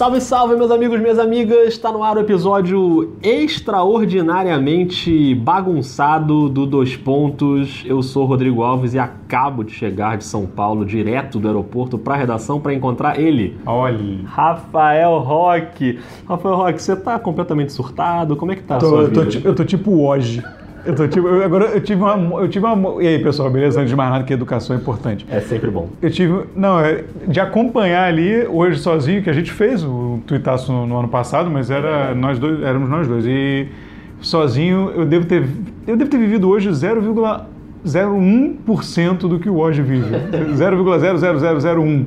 Salve, salve, meus amigos, minhas amigas! Está no ar o episódio extraordinariamente bagunçado do Dois Pontos. Eu sou Rodrigo Alves e acabo de chegar de São Paulo, direto do aeroporto para a redação para encontrar ele. Olha. Rafael Roque. Rafael Roque, você tá completamente surtado? Como é que tá a Tô- sua eu, tô, vida? eu tô tipo hoje. Eu tô tipo. eu- agora eu tive uma. Eu tive uma. E aí, pessoal, beleza? Antes de mais nada, que educação é importante. É sempre bom. Eu tive. Não, é de acompanhar ali hoje sozinho, que a gente fez o tuitaço no, no ano passado, mas era nós dois, éramos nós dois. E sozinho eu devo ter. Eu devo ter vivido hoje 0,01% do que o hoje vive. 0,00001.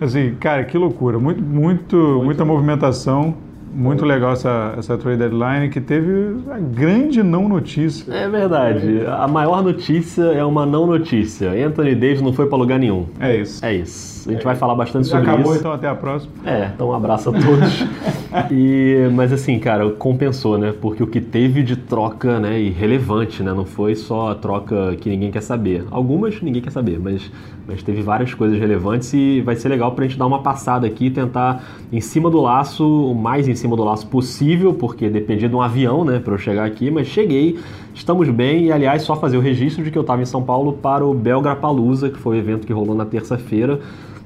Assim, cara, que loucura. Muito, muito, muita movimentação. Muito legal essa, essa trade deadline que teve a grande não notícia. É verdade. A maior notícia é uma não notícia. Anthony Davis não foi para lugar nenhum. É isso. É isso. A gente vai falar bastante sobre Acabou, isso. então até a próxima. É, então um abraço a todos. e, mas assim, cara, compensou, né? Porque o que teve de troca, né, irrelevante, né? Não foi só a troca que ninguém quer saber. Algumas ninguém quer saber, mas, mas teve várias coisas relevantes e vai ser legal pra gente dar uma passada aqui e tentar em cima do laço, o mais em cima do laço possível, porque dependia de um avião, né, pra eu chegar aqui, mas cheguei, estamos bem e aliás, só fazer o registro de que eu tava em São Paulo para o Belgrapalusa, que foi o evento que rolou na terça-feira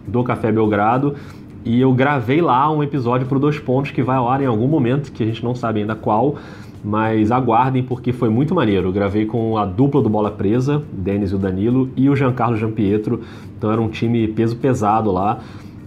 do Café Belgrado. E eu gravei lá um episódio pro Dois Pontos que vai ao ar em algum momento, que a gente não sabe ainda qual, mas aguardem porque foi muito maneiro. Eu gravei com a dupla do Bola Presa, o Denis e o Danilo, e o Giancarlo Giampietro. Então era um time peso pesado lá.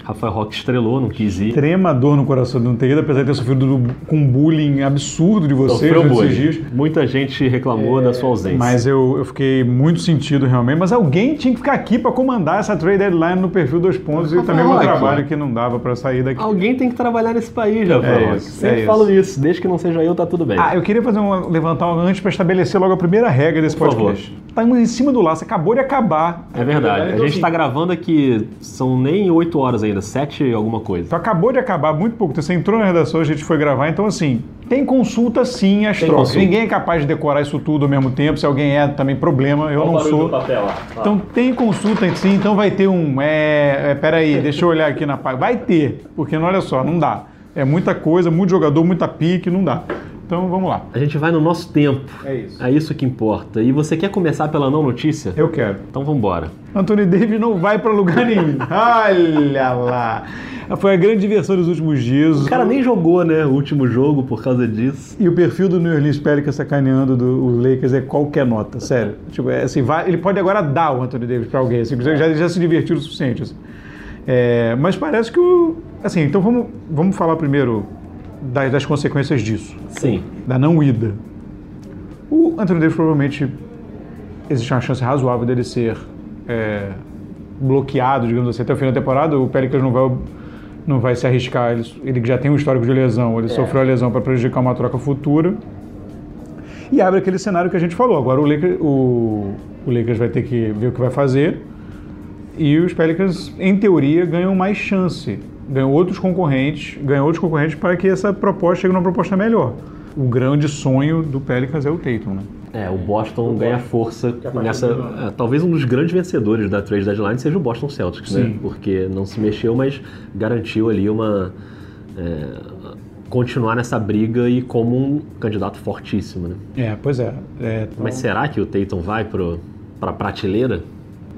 Rafael Roque estrelou, não quis ir. Extrema dor no coração de não ter ido, apesar de ter sofrido do- com um bullying absurdo de vocês Sofreu nesses bullying. dias. Muita gente reclamou da sua ausência. Mas eu, eu fiquei muito sentido realmente. Mas alguém tinha que ficar aqui para comandar essa trade deadline no perfil dos pontos e Rafael também meu Roque. trabalho que não dava para sair daqui. Alguém tem que trabalhar nesse país, Rafael É Roque. isso, Sempre é falo isso. isso. Desde que não seja eu, tá tudo bem. Ah, eu queria fazer um, levantar um antes para estabelecer logo a primeira regra desse Por podcast. Estamos em cima do laço, acabou de acabar. É verdade. Então, A gente assim, está gravando aqui, são nem 8 horas ainda, 7 alguma coisa. Então acabou de acabar, muito pouco. Você entrou na redação, a gente foi gravar, então assim, tem consulta sim as Tem trocas. consulta. Ninguém é capaz de decorar isso tudo ao mesmo tempo. Se alguém é, também problema. Eu não sou. papel. Então tem consulta sim, então vai ter um. É, é, peraí, deixa eu olhar aqui na página. Vai ter, porque não, olha só, não dá. É muita coisa, muito jogador, muita pique, não dá. Então vamos lá. A gente vai no nosso tempo. É isso. É isso que importa. E você quer começar pela não notícia? Eu quero. Então vamos embora. Anthony Davis não vai pra lugar nenhum. Olha lá. Foi a grande diversão dos últimos dias. O cara nem jogou, né, o último jogo por causa disso. E o perfil do New Orleans Pelicans sacaneando do, o Lakers é qualquer nota, sério. Tipo, é assim, vai- ele pode agora dar o Anthony Davis pra alguém, assim, já, já se divertiu o suficiente. assim. É, mas parece que o. Assim, então vamos, vamos falar primeiro das, das consequências disso, Sim. da não ida. O Anthony Davis provavelmente existe uma chance razoável dele ser é, bloqueado, digamos assim, até o fim da temporada. O Pelicans não vai, não vai se arriscar. Ele, ele já tem um histórico de lesão, ele sofreu a lesão para prejudicar uma troca futura. E abre aquele cenário que a gente falou. Agora o Lakers, o, o Lakers vai ter que ver o que vai fazer. E os Pelicans, em teoria, ganham mais chance. Ganham outros concorrentes, ganham outros concorrentes para que essa proposta chegue numa proposta melhor. O grande sonho do Pelicans é o Tatum, né? É, o Boston ganha força nessa. é, talvez um dos grandes vencedores da trade deadline seja o Boston Celtics, né? Sim. Porque não se mexeu, mas garantiu ali uma. é, continuar nessa briga e como um candidato fortíssimo, né? É, pois é. É, Mas será que o Tatum vai pro, pra prateleira?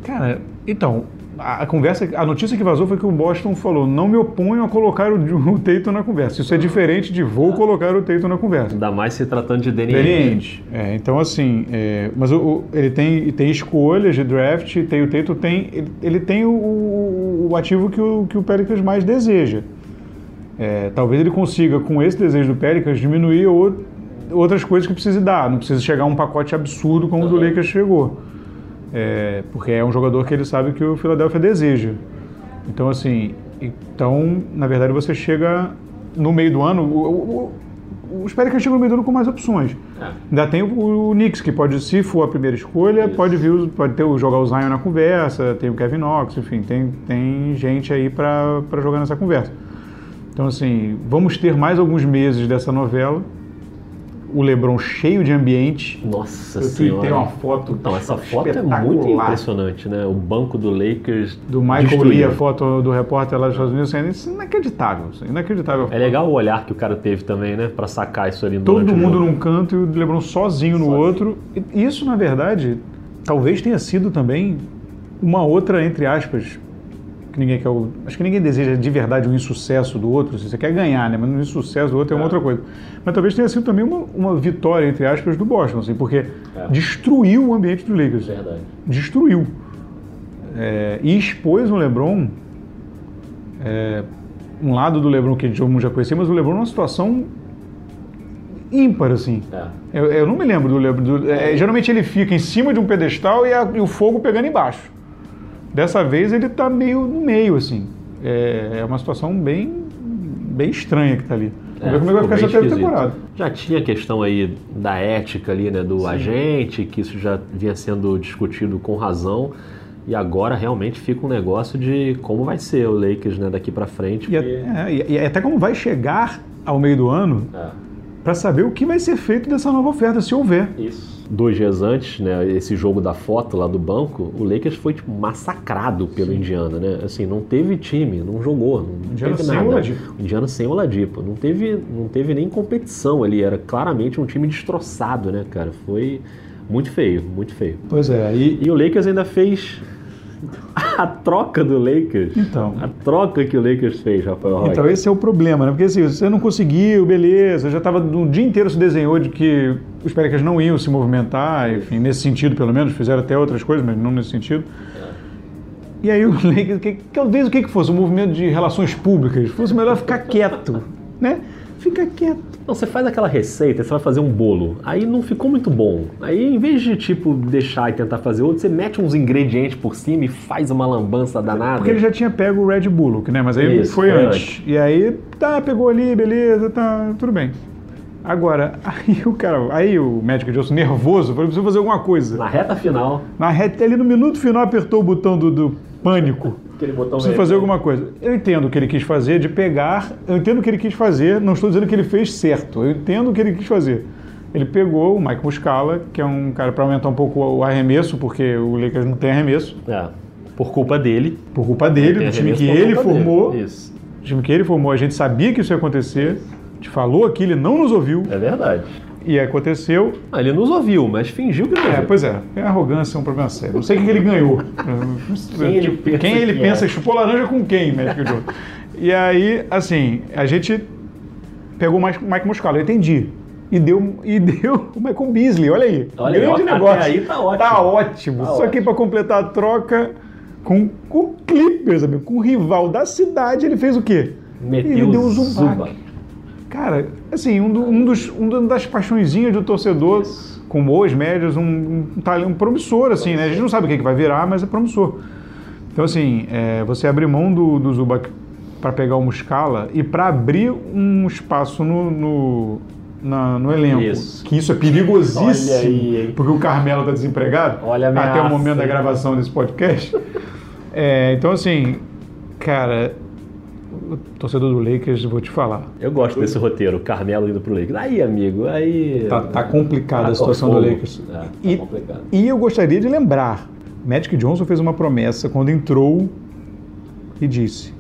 Cara, então, a, conversa, a notícia que vazou foi que o Boston falou: não me oponho a colocar o, o Tatum na conversa. Isso é diferente de vou colocar o Tatum na conversa. Ainda mais se tratando de Danny Ainge. Ainge. É, então, assim, é, mas o, o- ele tem, tem escolhas de draft, tem o Tatum, tem, ele, ele tem o, o- ativo que o, que o Pelicans mais deseja. É, talvez ele consiga, com esse desejo do Pelicans, diminuir ou- outras coisas que precise dar. Não precisa chegar a um pacote absurdo como o do Lakers chegou. É, porque é um jogador que ele sabe que o Philadelphia deseja. Então, assim, então, na verdade, você chega no meio do ano. O, o, o, os Pelicans chegam no meio do ano com mais opções. Ainda tem o, o Knicks, que pode, se for a primeira escolha, pode vir, pode ter o jogar o Zion na conversa, tem o Kevin Knox, enfim, tem, tem gente aí para jogar nessa conversa. Então, assim, vamos ter mais alguns meses dessa novela. O LeBron cheio de ambiente. Nossa Eu senhora. tuitei uma foto Não, essa foto é muito impressionante, né? O banco do Lakers Do Michael destruído. Lee, a foto do repórter lá dos Estados Unidos, isso é inacreditável, isso é inacreditável. É legal o olhar que o cara teve também, né? Pra sacar isso ali Todo mundo jogo. num canto e o LeBron sozinho no Sozinho. outro. E Isso, na verdade, talvez tenha sido também uma outra, entre aspas, que ninguém quer. o- Acho que ninguém deseja de verdade um insucesso do outro. Se você quer ganhar, né? Mas um insucesso do outro é uma É. outra coisa. Mas talvez tenha sido também uma, uma vitória, entre aspas, do Boston, assim, porque É. destruiu o ambiente do Lakers. Verdade. Destruiu. É, e expôs o LeBron. é, um lado do LeBron que todo mundo já conhecia, mas o LeBron numa situação ímpar, assim. É. Eu, eu não me lembro do LeBron. do- geralmente ele fica em cima de um pedestal e, a- e o fogo pegando embaixo. Dessa vez ele está meio no meio, assim. É, é uma situação bem, bem estranha que está ali. Vamos ver como é vai ficar essa esquisito. temporada. Já tinha a questão aí da ética ali, né, do agente, que isso já vinha sendo discutido com razão. E agora realmente fica um negócio de como vai ser o Lakers né, daqui pra frente. E, porque- é, e até como vai chegar ao meio do ano É. para saber o que vai ser feito dessa nova oferta, se houver. Isso. Dois dias antes, né, esse jogo da foto lá do banco, o Lakers foi tipo, massacrado pelo Indiana, né? Assim, não teve time, não jogou, não Indiana teve nada. Oladipo. O Indiana sem Oladipo, não teve, não teve nem competição ali, era claramente um time destroçado, né, cara? Foi muito feio, muito feio. Pois é, e, E o Lakers ainda fez a troca do Lakers. Então. A troca que o Lakers fez, Rafael Rocha. Então esse é o problema, né? Porque assim, você não conseguiu, beleza, já estava um dia inteiro se desenhou de que os Pelicans não iam se movimentar, enfim, nesse sentido pelo menos, fizeram até outras coisas, mas não nesse sentido. E aí o Lakers, que, que talvez o que que fosse, um movimento de relações públicas, fosse melhor ficar quieto, né? Fica quieto. Não, você faz aquela receita, você vai fazer um bolo, aí não ficou muito bom. Aí, em vez de, tipo, deixar e tentar fazer outro, você mete uns ingredientes por cima e faz uma lambança danada. Porque ele já tinha pego o Red Bull, né? Mas aí Isso, foi foi antes. E aí, tá, pegou ali, beleza, tá, tudo bem. Agora, aí o cara, aí o médico Johnson nervoso, falou, preciso fazer alguma coisa. Na reta final, Na reta, ali no minuto final apertou o botão do, do pânico. aquele botão Preciso fazer alguma coisa. Eu entendo o que ele quis fazer de pegar, eu entendo o que ele quis fazer, não estou dizendo que ele fez certo, eu entendo o que ele quis fazer. Ele pegou o Mike Muscala, que é um cara para aumentar um pouco o arremesso, porque o Lakers não tem arremesso, É, por culpa dele. por culpa dele, do time que ele culpa dele. formou. Isso, O time que ele formou, a gente sabia que isso ia acontecer, a gente falou aqui, ele não nos ouviu, é verdade. e aconteceu. Ah, ele nos ouviu, mas fingiu que não É, pois é, a arrogância é um problema sério. Não sei o que ele ganhou. Quem ele pensa Quem ele que pensa é. que chupou laranja com quem, médico Joe? E aí, assim, a gente pegou o Mike Muscala, eu entendi. E deu, e deu o Michael Beasley, olha aí. Olha aí, grande até negócio. aí tá ótimo. Tá ótimo. Tá Só que ótimo. para completar a troca com, com o Clippers, amigo, com o rival da cidade, ele fez o quê? Meteu ele deu o Zubac. Zubac. Cara, assim, um, do- um dos, uma das paixõezinhas do torcedor, com boas médias, um, um, talento um promissor, assim, né? A gente não sabe o que, que vai virar, mas é promissor. Então, assim, é, você abrir mão do, do Zubac para pegar o Muscala e para abrir um espaço no, no, na- no elenco, Isso. que isso é perigosíssimo, Olha aí, porque o Carmelo está desempregado, Olha a até o ameaça, momento da gravação desse podcast. É, então, assim, cara, torcedor do Lakers, vou te falar, Eu gosto desse roteiro, Carmelo indo pro Lakers. Aí, amigo, aí... Tá, tá complicada Tá a situação fogo. do Lakers. É, tá e, complicado. e eu gostaria de lembrar, Magic Johnson fez uma promessa quando entrou e disse: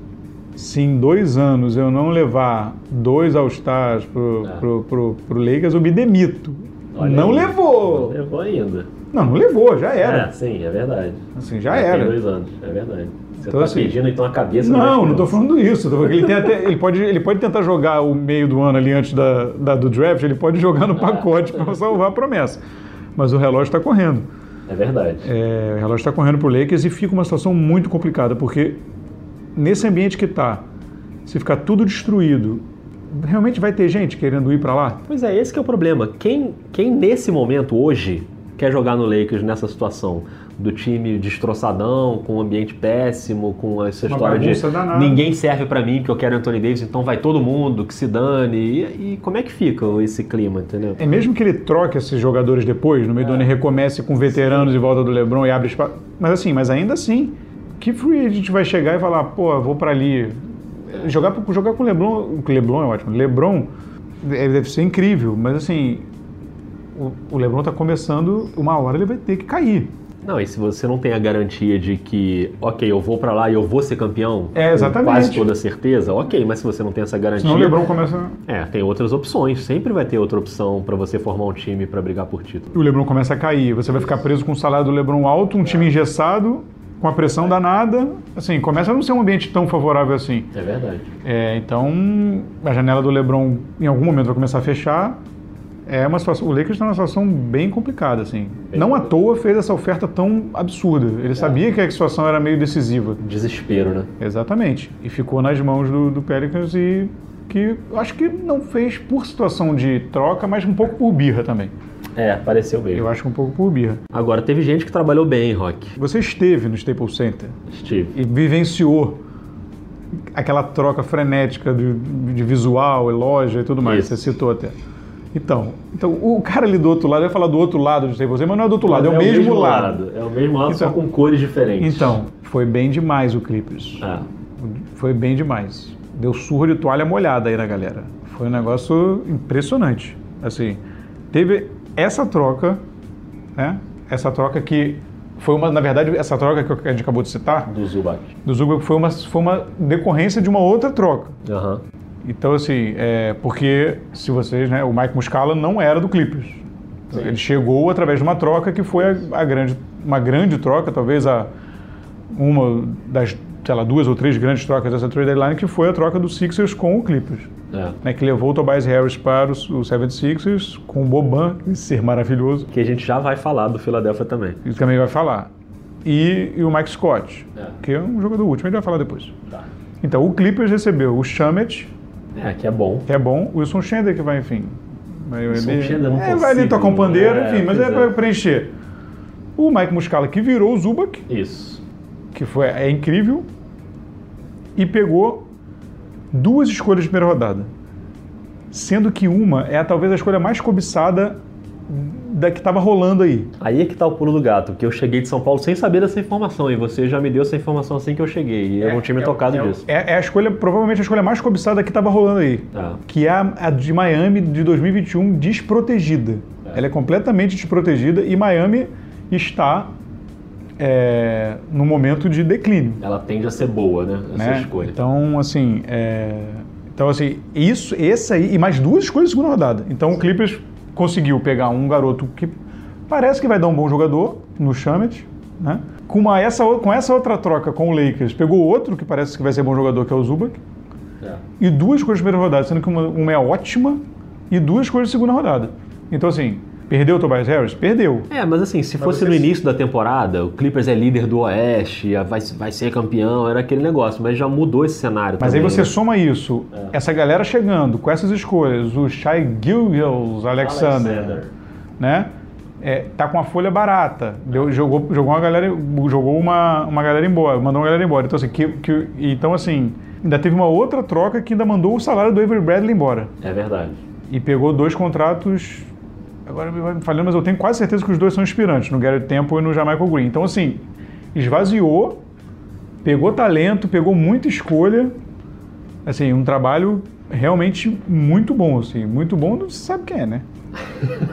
se em dois anos eu não levar dois All-Stars pro, É. pro, pro, pro Lakers, eu me demito. Olha não aí. levou! Não levou ainda. Não, não levou, já era. É, sim, é verdade. Assim, já Tem era. dois anos, é verdade. Você Então, tá assim, pedindo então a cabeça Não, não tô Johnson. falando isso. tô falando ele, tem até- ele, pode, ele pode tentar jogar o meio do ano ali antes da, da- do draft, ele pode jogar no pacote para salvar a promessa. Mas o relógio está correndo. É verdade. É, o relógio está correndo para o Lakers e fica uma situação muito complicada, porque nesse ambiente que está, se ficar tudo destruído, realmente vai ter gente querendo ir para lá? Pois é, esse que é o problema. Quem, quem nesse momento, hoje, quer jogar no Lakers nessa situação? Do time destroçadão, com um ambiente péssimo, com essa Uma história de danada. ninguém serve pra mim porque eu quero Anthony Davis, então vai todo mundo, que se dane. E, e como é que fica esse clima, entendeu? É mesmo que ele troque esses jogadores depois, no meio do ano e recomece com veteranos em volta do LeBron e abre espaço. Mas assim, mas ainda assim, que free agent vai chegar e falar, pô, vou para ali. Jogar, jogar com o LeBron, o LeBron é ótimo. LeBron é, deve ser incrível, mas assim, o, o LeBron tá começando, uma hora ele vai ter que cair. Não, e se você não tem a garantia de que, ok, eu vou pra lá e eu vou ser campeão, É, exatamente. com quase toda certeza, ok, mas se você não tem essa garantia, Senão o LeBron começa, é, tem outras opções, sempre vai ter outra opção pra você formar um time pra brigar por título. o LeBron começa a cair, você vai ficar preso com o salário do LeBron alto, um time engessado, com a pressão danada, assim, começa a não ser um ambiente tão favorável assim. É verdade. É, então, a janela do LeBron em algum momento vai começar a fechar. É uma situação, o Lakers está numa situação bem complicada, assim. Bem não à complicada. toa fez essa oferta tão absurda. Ele sabia que a situação era meio decisiva. Desespero, né? Exatamente. E ficou nas mãos do, do Pelicans e que acho que não fez por situação de troca, mas um pouco por birra também. É, pareceu mesmo. Eu acho que um pouco por birra. Agora, teve gente que trabalhou bem, Rock. Você esteve no Staples Center Steve. e vivenciou aquela troca frenética de, de visual e loja e tudo mais, Isso. você citou até. Então, então, o cara ali do outro lado, eu ia falar do outro lado do Staples Center, mas não é do outro lado, é o mesmo, lado. É o mesmo lado, só Então- com cores diferentes. Então, foi bem demais o Clippers. Ah, Foi bem demais. Deu surra de toalha molhada aí na galera. Foi um negócio impressionante. Assim, teve essa troca, né? Essa troca que foi uma, na verdade, essa troca que a gente acabou de citar, do Zubac. do Zubac foi uma, foi uma decorrência de uma outra troca. Aham. Então, assim, é, porque se vocês, né, o Mike Muscala não era do Clippers. Ele chegou através de uma troca que foi a, a grande, uma grande troca, talvez a uma das, sei lá, duas ou três grandes trocas dessa trade deadline, que foi a troca do Sixers com o Clippers. É. Né, que levou o Tobias Harris para os, os 76ers com o Boban, ser maravilhoso, Que a gente já vai falar do Philadelphia também. isso também vai falar. E, e o Mike Scott, É. que é um jogador último, a gente vai falar depois. Tá. Então, o Clippers recebeu o Shamet, É, que é bom. que é bom. Wilson Chandler que vai, enfim. Vai, Wilson ele- Chandler, não é, vai ali consigo, tocar um pandeiro, é, enfim, mas é, é. para preencher. O Mike Muscala que virou o Zubac, Isso. que foi, é incrível, e pegou duas escolhas de primeira rodada. Sendo que uma é talvez a escolha mais cobiçada da que estava rolando aí. Aí é que tá o pulo do gato, porque eu cheguei de São Paulo sem saber dessa informação, e você já me deu essa informação assim que eu cheguei, e eu não tinha me tocado é, disso. É, é a escolha, provavelmente a escolha mais cobiçada que estava rolando aí. Ah. que é a, a de Miami de 2021 desprotegida. Ela é completamente desprotegida e Miami está é, no momento de declínio. Ela tende a ser boa, né? Essa né? escolha. Então, assim, é, então, assim, isso, esse aí, e mais duas escolhas de segunda rodada. Então, o Clippers conseguiu pegar um garoto que parece que vai dar um bom jogador no Shamet, né? Com, uma, essa, com essa outra troca com o Lakers, pegou outro que parece que vai ser bom jogador, que é o Zubac, É. e duas escolhas de primeira rodada, sendo que uma, uma é ótima e duas escolhas de segunda rodada. Então, assim, perdeu o Tobias Harris? Perdeu. É, mas assim, se fosse você- no início da temporada, o Clippers é líder do Oeste, vai, vai ser campeão, era aquele negócio, mas já mudou esse cenário Mas aí também, você né? soma isso, essa galera chegando com essas escolhas, o Shai Gilgels Alexander, né? É, tá com a folha barata, deu- jogou, jogou uma galera, jogou uma, uma galera embora, mandou uma galera embora. Então assim, que, que- então assim, ainda teve uma outra troca que ainda mandou o salário do Avery Bradley embora. É verdade. e pegou dois contratos. Agora me vai me falhando, mas eu tenho quase certeza que os dois são inspirantes, no Garrett Temple e no Jamaica Green. Então, assim, esvaziou, pegou talento, pegou muita escolha. Assim, um trabalho realmente muito bom, assim. Muito bom, você sabe quem é, né?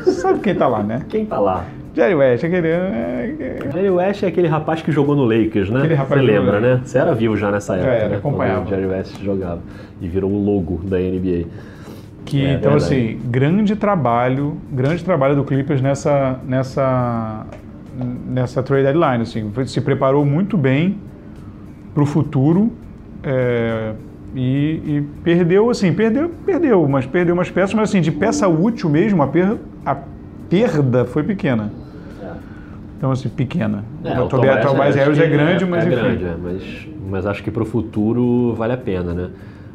Você sabe quem tá lá, né? Quem tá lá? Jerry West, aquele... é, é, Jerry West é aquele rapaz que jogou no Lakers, né? Aquele rapaz Você lembra, né? Você era vivo já nessa época, era, né? acompanhava. Quando o Jerry West jogava. E virou o logo da NBA. Que, É então, verdade. assim, grande trabalho, grande trabalho do Clippers nessa, nessa, nessa trade deadline. Assim, se preparou muito bem para o futuro é, e, e perdeu, assim, perdeu, perdeu, mas perdeu umas peças, mas assim, de peça útil mesmo, a, per, a perda foi pequena. Então, assim, pequena. É, o Tobias Harris é grande, mas é enfim. grande, é, mas, mas acho que pro futuro vale a pena, né?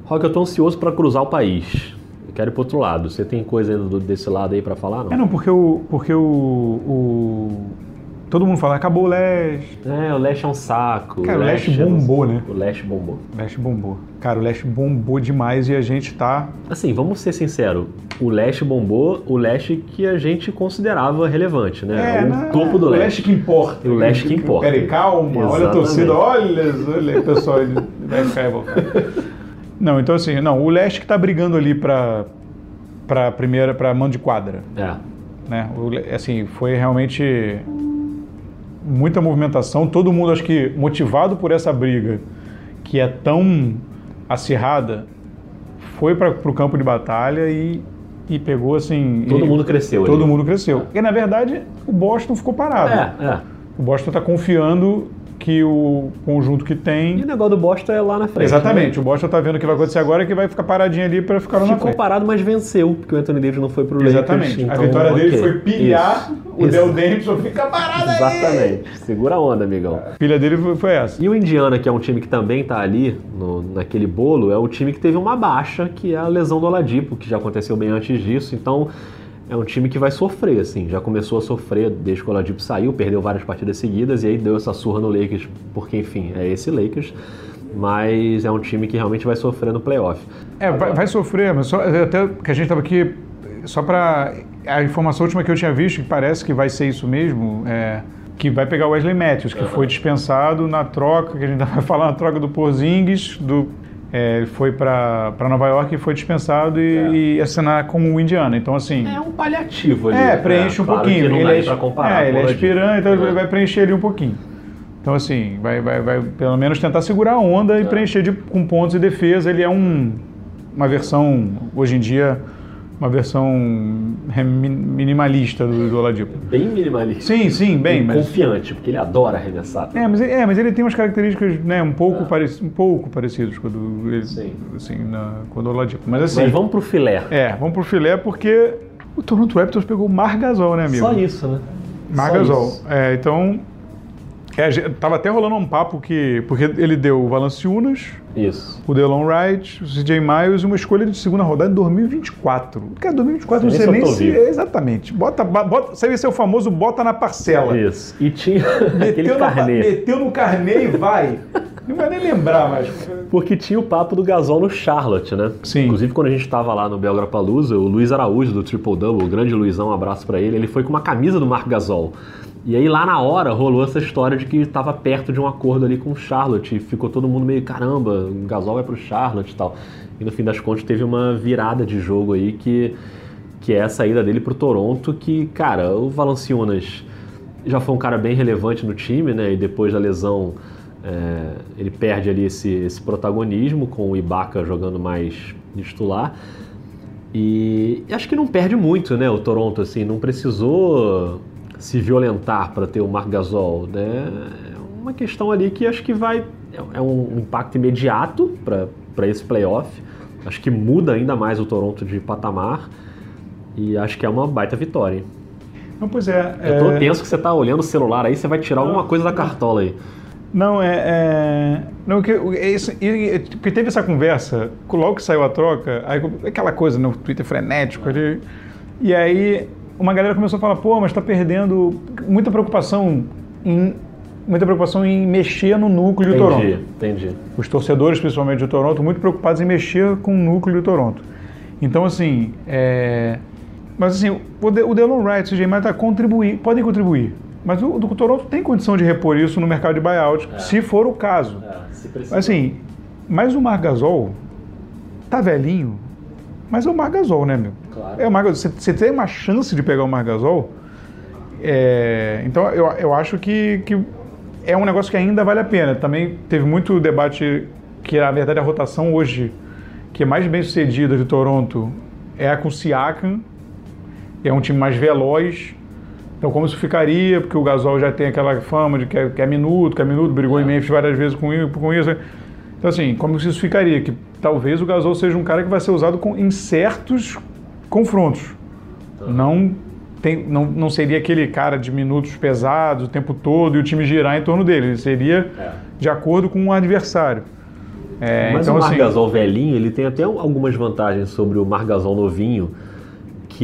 Rock, eu tô ansioso para cruzar o país. Eu quero ir pro outro lado. Você tem coisa ainda desse lado aí para falar, não? É, não, porque o. Porque o, o todo mundo fala, acabou o leste. É, o Leste é um saco. Cara, o Leste é um- bombou, né? O Leste bombou. O Leste bombou. Cara, o Leste bombou demais e a gente tá. Assim, vamos ser sinceros. O Leste bombou, o Leste que a gente considerava relevante, né? o né? topo do o Leste. que importa. O leste que importa. Peraí, calma, olha a Exatamente. torcida, olha, olha o pessoal vai ficar revoltado. Não, então assim, não, o Leste que tá brigando ali pra, pra primeira, pra mão de quadra. É. né? O- Assim, foi realmente muita movimentação, todo mundo acho que motivado por essa briga que é tão acirrada, foi para o campo de batalha e, e pegou assim. Todo e- mundo cresceu Todo ali. mundo cresceu. Porque na verdade o Boston ficou parado. É, é. O Boston está confiando que o conjunto que E tem. o negócio do Boston é lá na frente. Exatamente, né? o Boston está vendo o que vai acontecer agora que vai ficar paradinho ali para ficar lá na Ficou frente. parado, mas venceu, porque o Anthony Davis não foi pro Lakers. Exatamente. a então, vitória dele ok. foi pilhar Isso. o Isso. Del Davidson fica parado aí. Exatamente. Segura a onda, amigão. A pilha dele foi, essa. E o Indiana, que é um time que também tá ali no- naquele bolo, é o time que teve uma baixa, que é a lesão do Oladipo, que já aconteceu bem antes disso. Então é um time que vai sofrer, assim. Já começou a sofrer desde que o Oladipo saiu, perdeu várias partidas seguidas e aí deu essa surra no Lakers, porque enfim, é esse Lakers. Mas é um time que realmente vai sofrer no playoff. É, vai, vai sofrer, mas só, até que a gente estava aqui, só para. A informação última que eu tinha visto, que parece que vai ser isso mesmo, é que vai pegar o Wesley Matthews, que foi dispensado na troca, que a gente vai falar na troca do Porzingis, do, é, ele foi para Nova York e foi dispensado e, e assinar como o Indiana. Então, assim. É um paliativo ali. É, preenche um claro pouquinho. Que não ele é, pra comparar é, ele é aspirante, então ele É. vai preencher ali um pouquinho. Então, assim, vai, vai, vai pelo menos tentar segurar a onda É. e preencher de- com pontos e defesa. Ele é um, uma versão, hoje em dia, uma versão minimalista do, do Oladipo. Bem minimalista. Sim, sim, bem, E mas... confiante, porque ele adora arremessar. É mas, ele- é, mas ele tem umas características né, um, pouco pareci, um pouco parecidas com, do, ele, Sim. assim, na, com a do Oladipo. Mas assim, Mas vamos pro filé. é, vamos pro filé porque o Toronto Raptors pegou o Mar Gasol, né, amigo? Só isso, né? Mar Só Gasol. isso. É, então, é, tava até rolando um papo que... Porque ele deu o Valanciunas, Isso. o Delon Wright, o CJ Miles e uma escolha de segunda rodada em 2024. Cara, 2024 não Sei nem se vivo. Exatamente. Bota, bota, é o famoso bota na parcela. Isso. E tinha aquele Meteu, na, meteu no carnê e vai. Não vai nem lembrar mais. Porque tinha o papo do Gasol no Charlotte, né? Sim. Inclusive, quando a gente estava lá no Belgrapalusa, o Luiz Araújo, do Triple Double, o grande Luizão, um abraço pra ele, ele foi com uma camisa do Marc Gasol. E aí, lá na hora, rolou essa história de que estava perto de um acordo ali com o Charlotte. E ficou todo mundo meio, caramba, o Gasol vai pro Charlotte e tal. E no fim das contas, teve uma virada de jogo aí que, que é a saída dele pro Toronto, que, cara, o Valanciunas já foi um cara bem relevante no time, né? E depois da lesão, é, ele perde ali esse, esse protagonismo com o Ibaka jogando mais de titular. E acho que não perde muito, né? O Toronto, assim, não precisou se violentar para ter o Marc Gasol, né? É uma questão ali que acho que vai é um impacto imediato para esse playoff. Acho que muda ainda mais o Toronto de patamar e acho que é uma baita vitória. Não, pois é. Eu tô é- tenso que você tá olhando o celular aí, você vai tirar alguma coisa da cartola aí. Não, é. é não, que, é isso, e- e- porque teve essa conversa, logo que saiu a troca, aí, aquela coisa no Twitter frenético ali. E aí uma galera começou a falar, pô, mas tá perdendo muita preocupação em. Muita preocupação em mexer no núcleo de Entendi, Toronto. entendi. Os torcedores, principalmente de Toronto, muito preocupados em mexer com o núcleo de Toronto. Então, assim, é... mas assim, o, De, o Delon Wright e o CJ tá contribuir, podem contribuir. Mas o, o Toronto tem condição de repor isso no mercado de buyout, É. se for o caso. se Mas, Assim, mas o Mar Gasol tá velhinho, mas é o Mar Gasol, né, meu? Claro. É o Mar Gasol. Você, tem uma chance de pegar o Mar Gasol, é, então eu, eu acho que, que é um negócio que ainda vale a pena. Também teve muito debate que, na verdade, a rotação hoje, que é mais bem sucedida de Toronto, é a com o Siakam, é um time mais veloz. Então, como isso ficaria? Porque o Gasol já tem aquela fama de que é, que é minuto, que é minuto, brigou em Memphis várias vezes com, com isso. Então, assim, como isso ficaria? Que talvez o Gasol seja um cara que vai ser usado com, em certos confrontos. Não, tem, não, não seria aquele cara de minutos pesados o tempo todo e o time girar em torno dele. Ele seria É. de acordo com o adversário. É, Mas então, o assim, Margasol velhinho, ele tem até algumas vantagens sobre o Margasol novinho,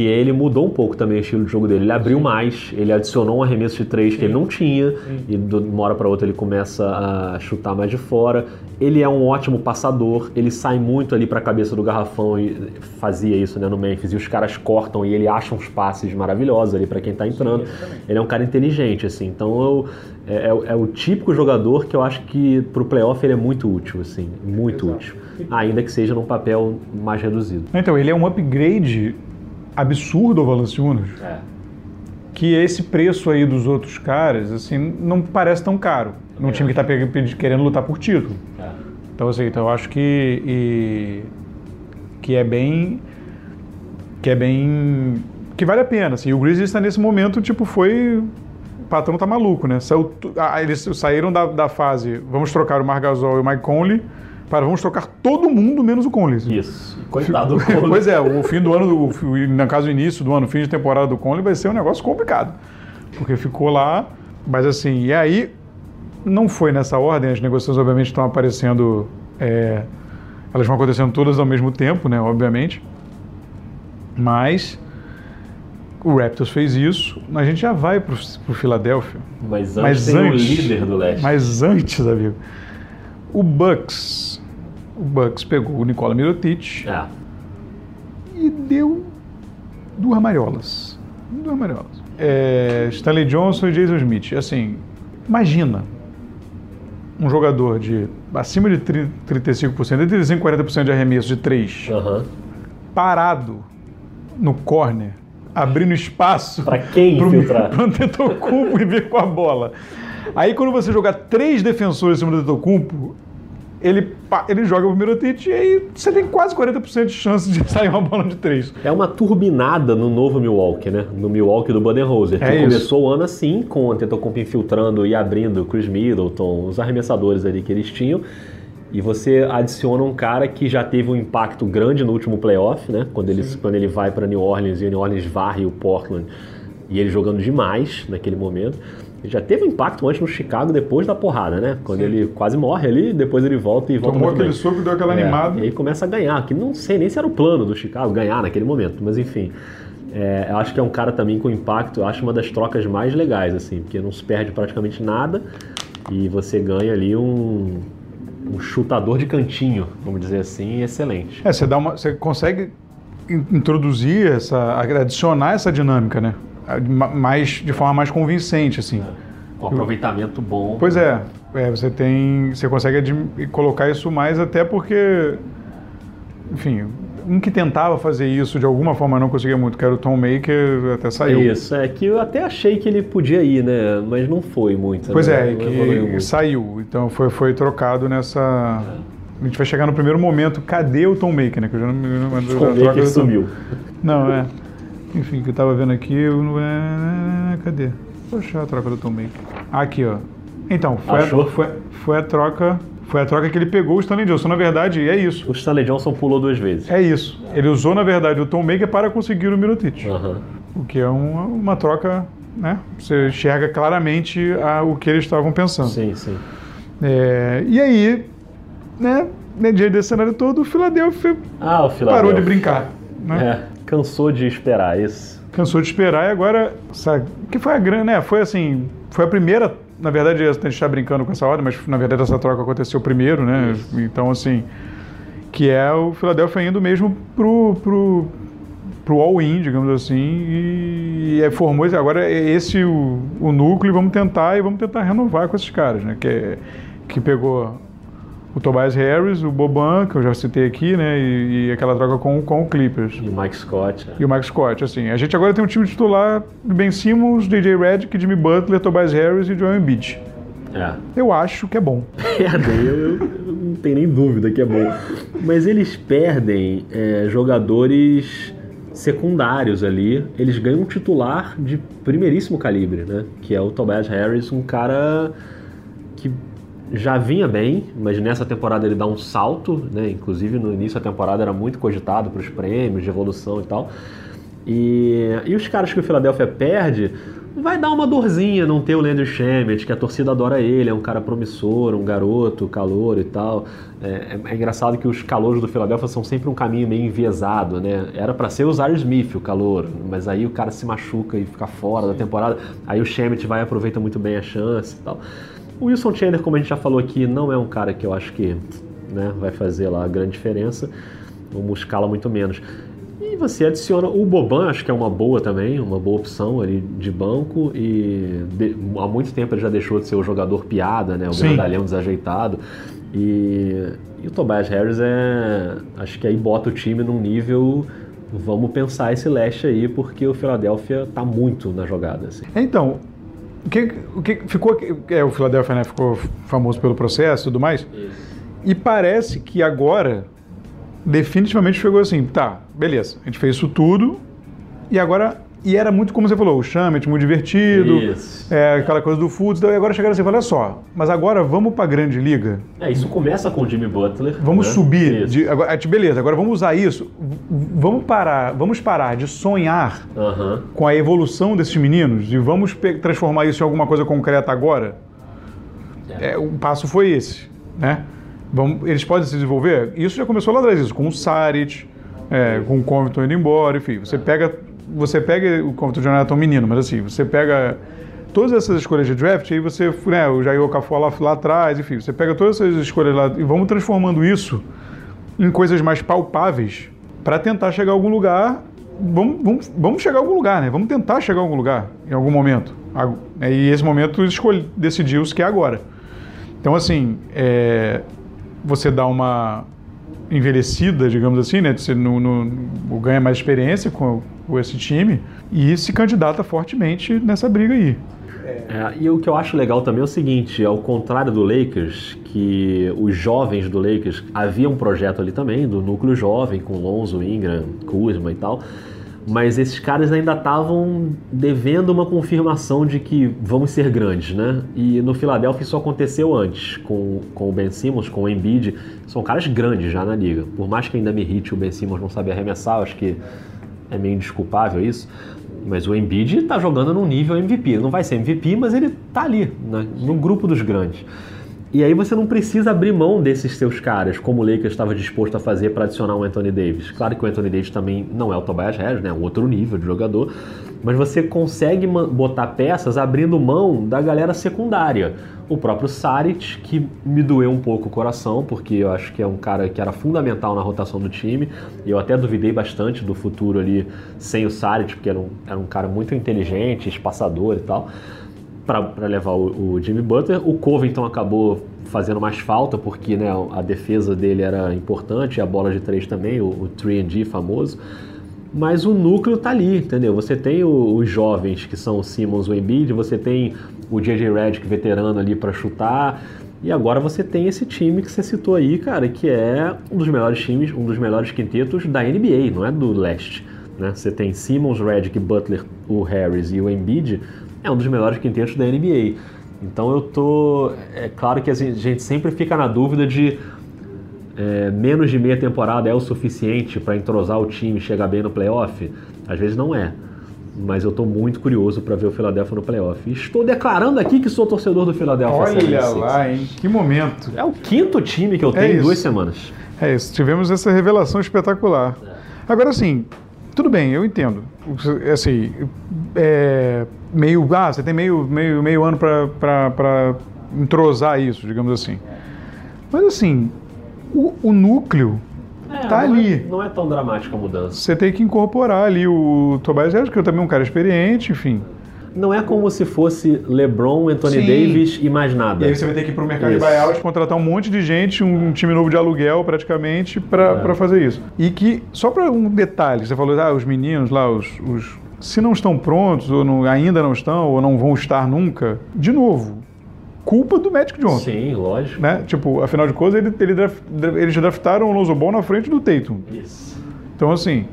que ele mudou um pouco também o estilo de jogo dele. Ele abriu mais, ele adicionou um arremesso de três que ele não tinha, e de uma hora para outra ele começa a chutar mais de fora. Ele é um ótimo passador, ele sai muito ali para a cabeça do garrafão e fazia isso né, no Memphis, e os caras cortam e ele acha uns passes maravilhosos ali para quem tá entrando. ele é um cara inteligente, assim, então eu, é, é o- é o típico jogador que eu acho que pro playoff ele é muito útil, assim, muito útil. Ainda que seja num papel mais reduzido. Então, ele é um upgrade absurdo ao Valanciunas. É. que esse preço aí dos outros caras, assim, não parece tão caro. Num É. time que está querendo lutar por título. É. Então, assim, então eu acho que e- que é bem que é bem que vale a pena. Assim, o Grizzlies está nesse momento tipo foi o patrão tá maluco, né? Saiu, eles saíram da, da fase vamos trocar o Margasol e o Mike Conley para vamos trocar todo mundo menos o Conley. Isso. Coitado do Conley. Pois é, o fim do ano, o, fi- no caso o início do ano, fim de temporada do Conley vai ser um negócio complicado. Porque ficou lá, mas assim, e aí não foi nessa ordem, as negociações obviamente estão aparecendo, é, elas vão acontecendo todas ao mesmo tempo, né, obviamente. Mas o Raptors fez isso, a gente já vai pro, pro Philadelphia. Mas antes Mas antes, o líder do leste. Mas antes, amigo, o Bucks, o Bucks pegou o Nikola Mirotic, É. e deu duas mariolas. Duas mariolas. É, Stanley Johnson e Jason Smith. Assim, imagina um jogador de acima de 30, 35%, entre 35% e 40% de arremesso de 3, Aham. parado no corner, abrindo espaço Pra quem pro, infiltrar? pro Antetokounmpo e vir com a bola. Aí quando você jogar três defensores em cima do Antetokounmpo, ele, ele joga pro Mirotic e aí você tem quase 40% de chance de sair uma bola de três. É uma turbinada no novo Milwaukee, né? No Milwaukee do Budenholzer, que É começou o ano assim, com o Antetokounmpo infiltrando e abrindo o Chris Middleton, os arremessadores ali que eles tinham. E você adiciona um cara que já teve um impacto grande no último playoff, né? Quando ele, quando ele vai para New Orleans e o New Orleans varre o Portland e ele jogando demais naquele momento. Ele já teve um impacto antes no Chicago depois da porrada, né? Quando ele quase morre ali, depois ele volta e volta Tomou aquele soco e deu aquela É, animada. E aí começa a ganhar, que não sei nem se era o plano do Chicago ganhar naquele momento, mas enfim. É, eu acho que é um cara também com impacto, eu acho uma das trocas mais legais, assim, porque não se perde praticamente nada e você ganha ali um, um chutador de cantinho, vamos dizer assim, excelente. É, você, dá uma, você consegue in- introduzir essa, adicionar essa dinâmica, né? Ma- Mais, de forma mais convincente, assim. Um aproveitamento bom. Pois é, é, você tem, você consegue colocar isso mais até porque, enfim, um que tentava fazer isso de alguma forma não conseguia muito, que era o Tom Maker, até É saiu. isso, é que eu até achei que ele podia ir, né? Mas não foi muito. Pois né? é, Não que muito. saiu. Então foi, foi trocado nessa. A gente vai chegar no primeiro momento. Cadê o Tom Maker, né? Que eu já não me lembro Tom- sumiu. Não, é. Enfim, que eu tava vendo aqui, eu não é. Cadê? Vou achar a troca do Tom Baker. Aqui, ó. Então, foi a, Achou? foi, foi a troca. Foi a troca que ele pegou o Stanley Johnson. Na verdade, é isso. O Stanley Johnson pulou duas vezes. É isso. Ele usou, na verdade, o Tom Maker para conseguir o Mirotic. Aham. O que é uma, uma troca, né? Você enxerga claramente a- o que eles estavam pensando. Sim, sim. É, e aí, né? né, Diante desse cenário todo, o Philadelphia Ah, o Philadelphia. parou de brincar. Né? É, cansou de esperar isso. cansou de esperar e agora, sabe, que foi a grande, né? Foi assim, foi a primeira, na verdade, a gente está brincando com essa ordem, mas na verdade essa troca aconteceu primeiro, né? Então, assim, que é o Philadelphia indo mesmo pro, pro, pro all-in, digamos assim, e, é, formou, agora é esse o, o núcleo, e vamos tentar, e vamos tentar renovar com esses caras, né? Que, é- que pegou o Tobias Harris, o Boban, que eu já citei aqui, né? E, e aquela troca com, com o Clippers. E o Mike Scott. E o Mike Scott, assim. A gente agora tem um time titular de Ben Simmons, DJ Redick, Jimmy Butler, Tobias Harris e Joel Embiid. É. Eu acho que é bom. Perdem, eu, eu não tenho nem dúvida que é bom. Mas eles perdem é, jogadores secundários ali. Eles ganham um titular de primeiríssimo calibre, né? Que é o Tobias Harris, um cara já vinha bem, mas nessa temporada ele dá um salto, né? Inclusive no início da temporada era muito cogitado para os prêmios de evolução e tal. E, e os caras que o Philadelphia perde, vai dar uma dorzinha não ter o Landry Shamet, que a torcida adora ele, é um cara promissor, um garoto, calor e tal. É, é- é engraçado que os calouros do Philadelphia são sempre um caminho meio enviesado, né? Era para ser o Zaire Smith, o calor, mas aí o cara se machuca e fica fora da temporada, aí o Shamet vai e aproveita muito bem a chance e tal. O Wilson Chandler, como a gente já falou aqui, não é um cara que eu acho que né, vai fazer lá a grande diferença. O Muscala muito menos. E você adiciona o Boban, acho que é uma boa também, uma boa opção ali de banco. E de- há muito tempo ele já deixou de ser o jogador piada, né? O Sim. grandalhão desajeitado. E, e o Tobias Harris é. Acho que aí bota o time num nível vamos pensar esse leste aí, porque o Philadelphia tá muito na jogada. Assim. Então, o que, o que ficou. É, o Philadelphia né, ficou famoso pelo processo e tudo mais. Isso. E parece que agora, definitivamente chegou assim: tá, beleza, a gente fez isso tudo, e agora e era muito como você falou, o Chamet, muito divertido, isso. é, aquela coisa do futsal. E agora chegaram assim, olha só, mas agora vamos para a grande liga. É, isso começa com o Jimmy Butler. Vamos né? subir. De, agora, beleza, agora vamos usar isso. Vamos parar, vamos parar de sonhar com a evolução desses meninos e vamos transformar isso em alguma coisa concreta agora. É. É, o passo foi esse, né? Vamos, eles podem se desenvolver? Isso já começou lá atrás, isso, com o Saric, é, com o Compton indo embora, enfim. Você pega você pega o Jonathan menino, mas assim, você pega todas essas escolhas de draft, aí você, né, o Jair Okafor lá, lá atrás, enfim, você pega todas essas escolhas lá e vamos transformando isso em coisas mais palpáveis para tentar chegar a algum lugar. Vamos, vamos, vamos chegar a algum lugar, né? Vamos tentar chegar a algum lugar em algum momento. E esse momento decidiu-se que é agora. Então, assim, é, você dá uma envelhecida, digamos assim, né? Você no, no, ganha mais experiência com, com esse time e se candidata fortemente nessa briga aí. É, e o que eu acho legal também é o seguinte, ao contrário do Lakers, que os jovens do Lakers havia um projeto ali também, do núcleo jovem, com Lonzo, Ingram, Kuzma e tal, mas esses caras ainda estavam devendo uma confirmação de que vamos ser grandes, né? E no Philadelphia isso aconteceu antes, com, com o Ben Simmons, com o Embiid, são caras grandes já na liga. Por mais que ainda me irrite o Ben Simmons não saber arremessar, acho que é meio indesculpável isso. Mas o Embiid está jogando num nível MVP. Ele não vai ser MVP, mas ele está ali, né? no grupo dos grandes. E aí você não precisa abrir mão desses seus caras, como o Lakers estava disposto a fazer para adicionar o Anthony Davis. Claro que o Anthony Davis também não é o Tobias Harris, né? É um outro nível de jogador, mas você consegue botar peças abrindo mão da galera secundária. O próprio Saric, que me doeu um pouco o coração, porque eu acho que é um cara que era fundamental na rotação do time. Eu até duvidei bastante do futuro ali sem o Saric, porque era um, era um cara muito inteligente, espaçador e tal para levar o, o, Jimmy Butler. O Covington acabou fazendo mais falta, porque né, a defesa dele era importante, a bola de três também, o, o 3D famoso. Mas o núcleo tá ali, entendeu? Você tem os jovens, que são o Simmons, o Embiid, você tem o JJ Redick veterano ali para chutar, e agora você tem esse time que você citou aí, cara, que é um dos melhores times, um dos melhores quintetos da NBA, não é do leste. Né? Você tem Simmons, Redick, Butler, o Harris e o Embiid, é um dos melhores quintetos da NBA. Então eu tô. É claro que a gente sempre fica na dúvida de é, menos de meia temporada é o suficiente para entrosar o time e chegar bem no playoff? Às vezes não é. Mas eu estou muito curioso para ver o Philadelphia no playoff. Estou declarando aqui que sou torcedor do Philadelphia. Olha lá, hein? Que momento. É o quinto time que eu tenho é em duas semanas. É isso. Tivemos essa revelação espetacular. É. Agora, sim, tudo bem, eu entendo. Assim, é, meio. Ah, você tem meio, meio, meio ano para entrosar isso, digamos assim. Mas assim, o, o núcleo é, tá não ali. É, não é tão dramática a mudança. Você tem que incorporar ali o Tobias Harris, que é também um cara experiente, enfim. Não é como se fosse LeBron, Anthony Sim. Davis e mais nada. E aí você vai ter que ir para o mercado isso. de buyout, contratar um monte de gente, um time novo de aluguel praticamente, para é. fazer isso. E que, só para um detalhe, você falou, ah, os meninos lá, os, os se não estão prontos, ou não, ainda não estão, ou não vão estar nunca, de novo, culpa do Magic Johnson. Sim, lógico. Né? Tipo, afinal de contas, ele, ele draft, eles draftaram o Lonzo Ball na frente do Tatum. Isso. Então, assim,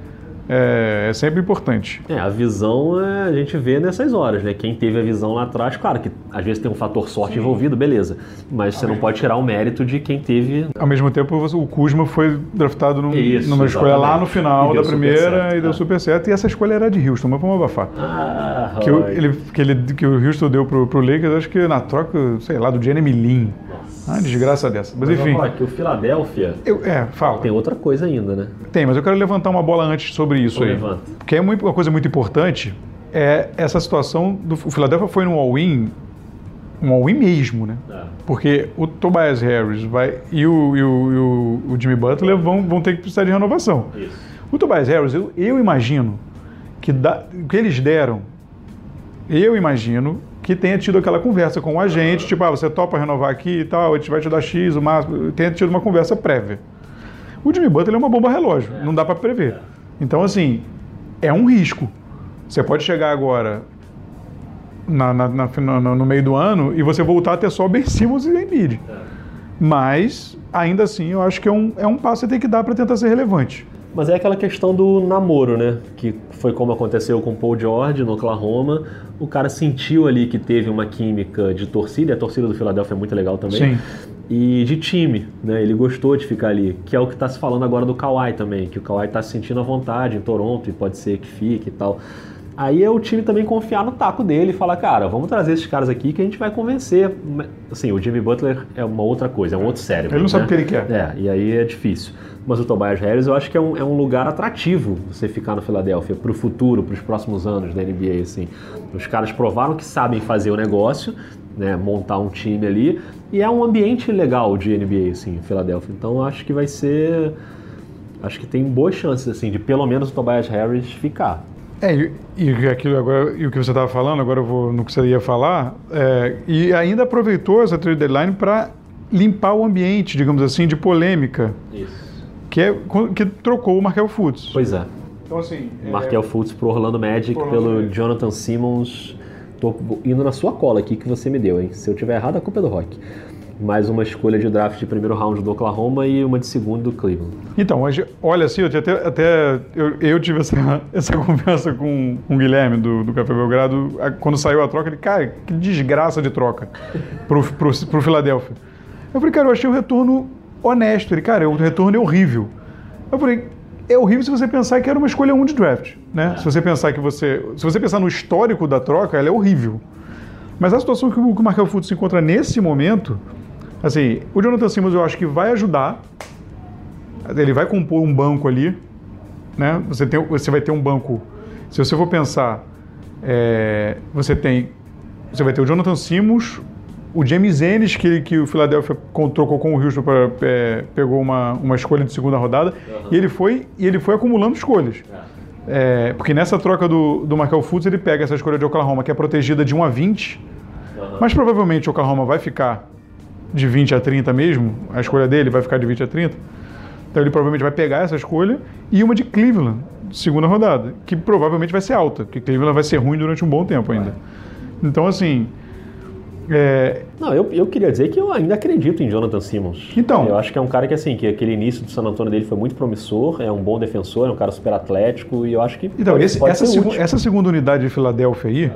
é, é, sempre importante. É, a visão é, a gente vê nessas horas, né? Quem teve a visão lá atrás, claro que às vezes tem um fator sorte Sim. envolvido, beleza. Mas você não pode tirar o mérito de quem teve. Ao mesmo tempo, o Kuzma foi draftado num, Isso, numa escolha lá no final da primeira certo, e deu tá. super certo. E essa escolha era de Houston, mas vamos abafar. Ah, que, o, ele, que, ele, que o Houston deu pro, pro Lakers, acho que na troca, sei lá, do Jeremy Lin. Ah, desgraça dessa. Mas, mas enfim. Falar que o Philadelphia. Eu, é, fala. Tem outra coisa ainda, né? Tem, mas eu quero levantar uma bola antes sobre isso aí. Levanta. Porque é uma coisa muito importante é essa situação do o Philadelphia foi no all-in, um all-in mesmo, né? É. Porque o Tobias Harris vai e o, e o, e o, o Jimmy Butler vão, vão ter que precisar de renovação. Isso. O Tobias Harris, eu, eu imagino que da, o que eles deram, eu imagino que tenha tido aquela conversa com o agente, tipo, ah, você topa renovar aqui e tal, a gente vai te dar X, o máximo, tenha tido uma conversa prévia. O Jimmy Butler é uma bomba relógio, não dá para prever. Então, assim, é um risco. Você pode chegar agora na, na, na, no meio do ano e você voltar a ter só Ben Simmons e Embiid. É. Mas, ainda assim, eu acho que é um, é um passo que você tem que dar para tentar ser relevante. Mas é aquela questão do namoro, né? Que foi como aconteceu com o Paul George no Oklahoma. O cara sentiu ali que teve uma química de torcida, e a torcida do Philadelphia é muito legal também. Sim. E de time, né? Ele gostou de ficar ali, que é o que está se falando agora do Kawhi também, que o Kawhi está se sentindo à vontade em Toronto e pode ser que fique e tal. Aí é o time também confiar no taco dele e falar, cara, vamos trazer esses caras aqui que a gente vai convencer. Assim, o Jimmy Butler é uma outra coisa, é um outro cérebro. Ele não né? sabe o que ele quer. É, e aí é difícil. Mas o Tobias Harris eu acho que é um, é um lugar atrativo você ficar no Philadelphia para o futuro, para os próximos anos da NBA. Assim. Os caras provaram que sabem fazer o negócio, né, montar um time ali, e é um ambiente legal de NBA, assim, Philadelphia. Então acho que vai ser. Acho que tem boas chances, assim, de pelo menos o Tobias Harris ficar. É, e, e, aquilo agora, e o que você estava falando, agora eu vou no que você ia falar, é, e ainda aproveitou essa trade deadline para limpar o ambiente, digamos assim, de polêmica. Isso. Que, é, que trocou o Markel Fultz. Pois é. Então, assim. Markel é... Fultz pro Orlando Magic, Orlando pelo Magic. Jonathan Simmons. Tô indo na sua cola aqui que você me deu, hein? Se eu tiver errado, a culpa é do Rock mais uma escolha de draft de primeiro round do Oklahoma e uma de segundo do Cleveland. Então, olha assim, eu até, até eu, eu, tive essa, essa conversa com, com o Guilherme do, do Café Belgrado, quando saiu a troca, ele, cara, que desgraça de troca pro, pro, pro Philadelphia. Eu falei, cara, eu achei o retorno honesto. Ele, cara, o retorno é horrível. Eu falei, é horrível se você pensar que era uma escolha 1 de draft, né? Se você pensar que você, se você pensar no histórico da troca, ela é horrível. Mas a situação que o Markel Fultz se encontra nesse momento Assim, o Jonathan Simmons eu acho que vai ajudar. Ele vai compor um banco ali, né? Você, tem, você vai ter um banco. Se você for pensar, é, você tem, você vai ter o Jonathan Simmons, o James Ennis que, que o Philadelphia trocou com o Houston para é, pegou uma, uma escolha de segunda rodada uhum. e ele foi e ele foi acumulando escolhas. É, porque nessa troca do, do Markel Fultz ele pega essa escolha de Oklahoma que é protegida de 1 a 20, uhum. mas provavelmente o Oklahoma vai ficar de 20 a 30 mesmo, a escolha dele vai ficar de 20 a 30. Então ele provavelmente vai pegar essa escolha e uma de Cleveland, segunda rodada, que provavelmente vai ser alta, porque Cleveland vai ser ruim durante um bom tempo ainda. Então, assim. É... Não, eu, eu queria dizer que eu ainda acredito em Jonathan Simmons. Então. Eu acho que é um cara que, assim, que aquele início do San Antonio dele foi muito promissor, é um bom defensor, é um cara super atlético e eu acho que. Então, pode, esse, pode essa, segu essa segunda unidade de Filadélfia aí,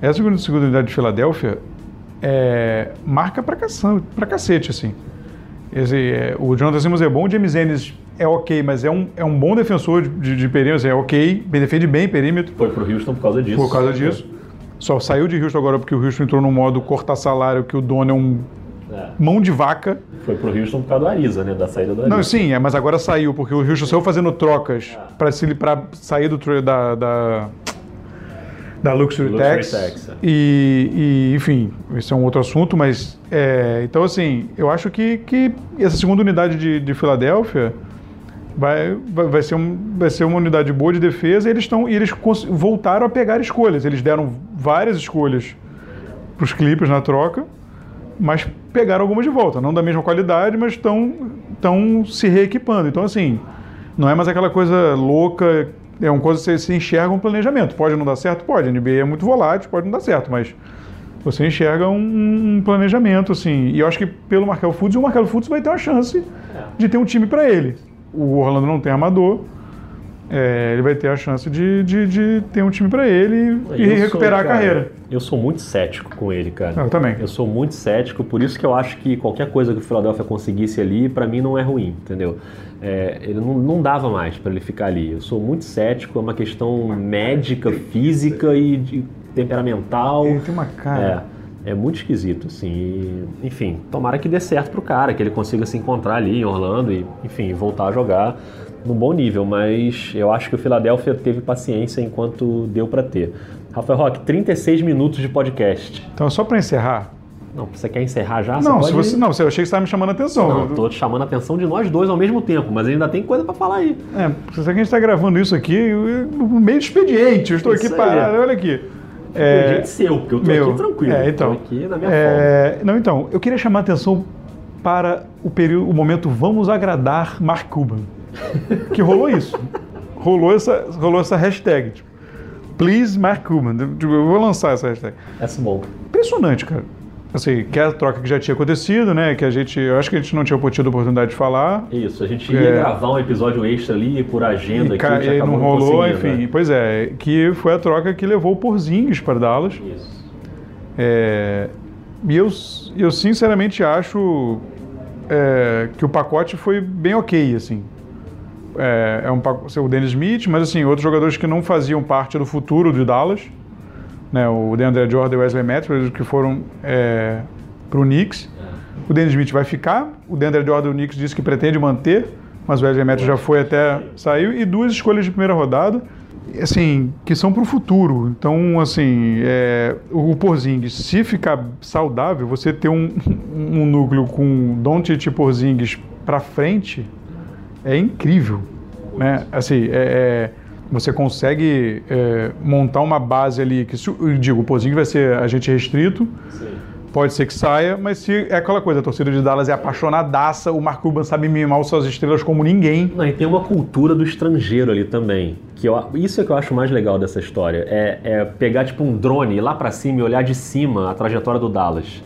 essa segunda, segunda unidade de Filadélfia, é, marca pra, cação, pra cacete, assim. É, o Jonathan Simmons é bom, o James Ennis é ok, mas é um, é um bom defensor de, de, perímetro, é ok, defende bem perímetro. Foi pro Houston por causa disso. Por causa disso. Só saiu de Houston agora porque o Houston entrou no modo cortar salário, que o dono é um é. mão de vaca. Foi pro Houston por causa do Ariza, né? Da saída do Ariza. Não, sim, é, mas agora saiu, porque o Houston saiu fazendo trocas é. para sair do, da, da da Luxury, Luxury Tax. Tax é. e, e, enfim, esse é um outro assunto, mas é, então assim, eu acho que, que essa segunda unidade de, de Filadélfia vai, vai, vai, ser um, vai ser uma unidade boa de defesa e eles estão e eles voltaram a pegar escolhas. Eles deram várias escolhas para os Clippers na troca, mas pegaram algumas de volta, não da mesma qualidade, mas estão estão se reequipando. Então assim, não é mais aquela coisa louca é uma coisa que você, você enxerga um planejamento. Pode não dar certo? Pode. A NBA é muito volátil, pode não dar certo, mas você enxerga um, um planejamento, assim. E eu acho que pelo Markel Fultz, o Markel Fultz vai ter uma chance é. de ter um time para ele. O Orlando não tem armador, é, ele vai ter a chance de, de, de ter um time para ele e, e recuperar sou, a carreira. Eu sou muito cético com ele, cara. Eu também. Eu sou muito cético, por isso que eu acho que qualquer coisa que o Philadelphia conseguisse ali, para mim não é ruim, entendeu? É, ele não, não, dava mais para ele ficar ali. Eu sou muito cético, é uma questão médica, física e de, temperamental. Ele tem uma cara. É, é muito esquisito, assim. Enfim, tomara que dê certo pro cara, que ele consiga se encontrar ali em Orlando e, enfim, voltar a jogar num bom nível, mas eu acho que o Philadelphia teve paciência enquanto deu para ter. Rafael Roque, 36 minutos de podcast. Então, só para encerrar. Não, você quer encerrar já? Não, você, você não, eu achei que você estava me chamando a atenção. Não, estou te chamando a atenção de nós dois ao mesmo tempo, mas ainda tem coisa para falar aí. É, porque a gente está gravando isso aqui no meio expediente. Eu estou isso aqui parado, olha aqui. É, expediente seu, porque eu estou aqui tranquilo. É, então. aqui na minha é, Não, então, eu queria chamar a atenção para o período, o momento Vamos Agradar Mark Cuban. Que rolou isso. rolou essa, rolou essa hashtag. Tipo, Please Mark Cuban. Tipo, eu vou lançar essa hashtag. Essa é bom. Impressionante, cara. Assim, que é a troca que já tinha acontecido, né? Que a gente. Eu acho que a gente não tinha tido a oportunidade de falar. Isso, a gente ia É. gravar um episódio extra ali por agenda E, que a gente e não rolou, enfim. né? Pois é, que foi a troca que levou o Porzingis para Dallas. Isso. É, e eu, eu sinceramente acho é, que o pacote foi bem ok, assim. É, é um o Dennis Smith, mas assim, outros jogadores que não faziam parte do futuro de Dallas, né, o DeAndre Jordan e o Wesley Matthews, que foram é, para o Knicks. O Dennis Smith vai ficar, o DeAndre Jordan o Knicks disse que pretende manter, mas o Wesley Matthews já foi até, saiu, e duas escolhas de primeira rodada, assim, que são para o futuro. Então, assim, é, o Porzingis, se ficar saudável, você ter um, um núcleo com Doncic e Porzingis para frente, é incrível, né? Assim, é, é, você consegue é, montar uma base ali que, se, eu digo, o Porzingis vai ser agente restrito, Sim. pode ser que saia, mas se é aquela coisa, a torcida de Dallas é apaixonadaça, o Mark Cuban sabe mimar suas estrelas como ninguém. Não, e tem uma cultura do estrangeiro ali também. Que eu- isso é que eu acho mais legal dessa história. É, é pegar tipo um drone, ir lá pra cima e olhar de cima a trajetória do Dallas.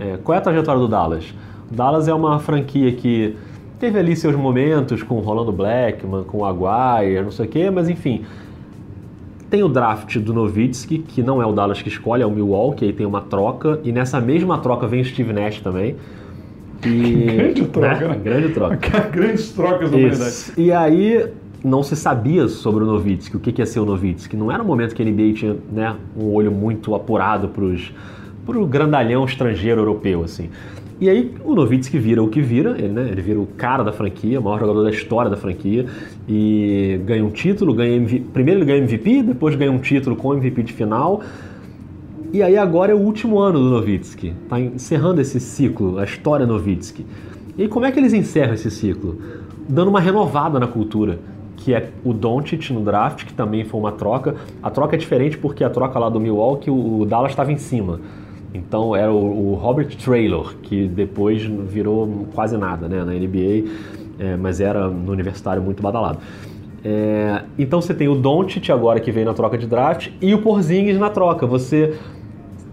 É, qual é a trajetória do Dallas? O Dallas é uma franquia que teve ali seus momentos com o Rolando Blackman, com o Aguirre, não sei o quê, mas enfim. Tem o draft do Nowitzki, que não é o Dallas que escolhe, é o Milwaukee, aí tem uma troca, e nessa mesma troca vem o Steve Nash também. E, Grande troca, né? Grande troca. Grandes trocas da humanidade. E aí não se sabia sobre o Nowitzki, o que que ia ser o Nowitzki. Não era um momento que a NBA tinha né, um olho muito apurado para o grandalhão estrangeiro europeu, assim. E aí o Nowitzki vira o que vira, ele, né, ele vira o cara da franquia, o maior jogador da história da franquia, e ganha um título, ganha MV primeiro ele ganha MVP, depois ganha um título com MVP de final, e aí agora é o último ano do Nowitzki. Tá encerrando esse ciclo, a história Nowitzki. E como é que eles encerram esse ciclo? Dando uma renovada na cultura, que é o Doncic no draft, que também foi uma troca. A troca é diferente porque a troca lá do Milwaukee, o Dallas estava em cima. Então era o, o Robert Traylor, que depois virou quase nada né, na NBA, é, mas era no universitário muito badalado. É, então você tem o Doncic agora que vem na troca de draft e o Porzingis na troca. Você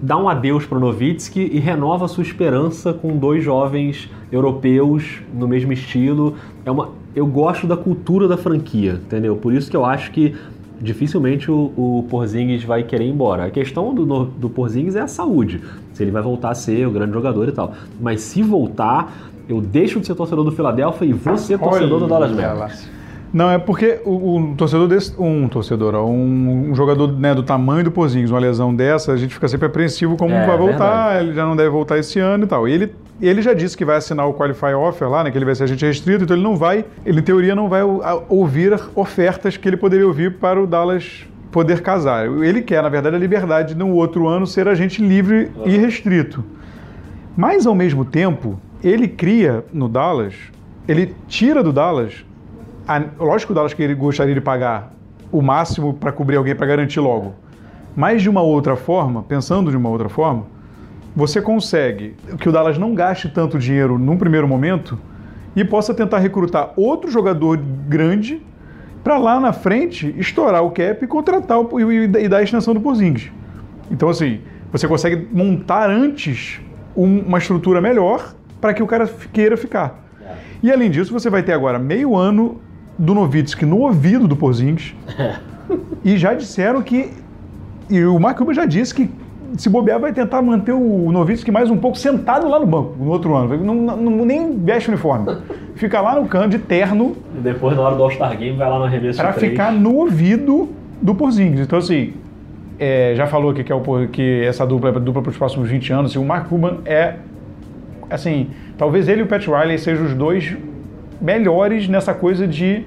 dá um adeus para o Nowitzki e renova a sua esperança com dois jovens europeus no mesmo estilo. É uma, eu gosto da cultura da franquia, entendeu? Por isso que eu acho que dificilmente o, o Porzingis vai querer ir embora. A questão do, do Porzingis é a saúde, se ele vai voltar a ser o grande jogador e tal. Mas se voltar, eu deixo de ser torcedor do Philadelphia e vou ser torcedor do Dallas Mavericks. Não, é porque o, o torcedor desse. Um torcedor, um, um jogador né, do tamanho do Porzingis, uma lesão dessa, a gente fica sempre apreensivo como É, vai voltar, verdade. ele já não deve voltar esse ano e tal. E ele, ele já disse que vai assinar o Qualify Offer lá, né? Que ele vai ser agente restrito, então ele não vai, ele em teoria não vai ouvir ofertas que ele poderia ouvir para o Dallas poder casar. Ele quer, na verdade, a liberdade de no outro ano ser agente livre e restrito. Mas ao mesmo tempo, ele cria no Dallas, ele tira do Dallas, a, lógico o Dallas que ele gostaria de pagar o máximo para cobrir alguém para garantir logo. Mas de uma outra forma, pensando de uma outra forma, você consegue que o Dallas não gaste tanto dinheiro num primeiro momento e possa tentar recrutar outro jogador grande para lá na frente estourar o cap e contratar o, e, e dar a extensão do Porzingis. Então, assim, você consegue montar antes um- uma estrutura melhor para que o cara queira ficar. E além disso, você vai ter agora meio ano do Nowitzki no ouvido do Porzingis. e já disseram que. E o Mark Cuban já disse que se bobear vai tentar manter o Nowitzki mais um pouco sentado lá no banco no outro ano. Não, não- nem veste o uniforme. Fica lá no canto de terno E depois, na hora do All-Star Game, vai lá no arremesso para ficar no ouvido do Porzingis. Então, assim, é, já falou aqui que, é o, que essa dupla é dupla para os próximos 20 anos. Assim, o Mark Cuban é, assim, talvez ele e o Pat Riley sejam os dois melhores nessa coisa de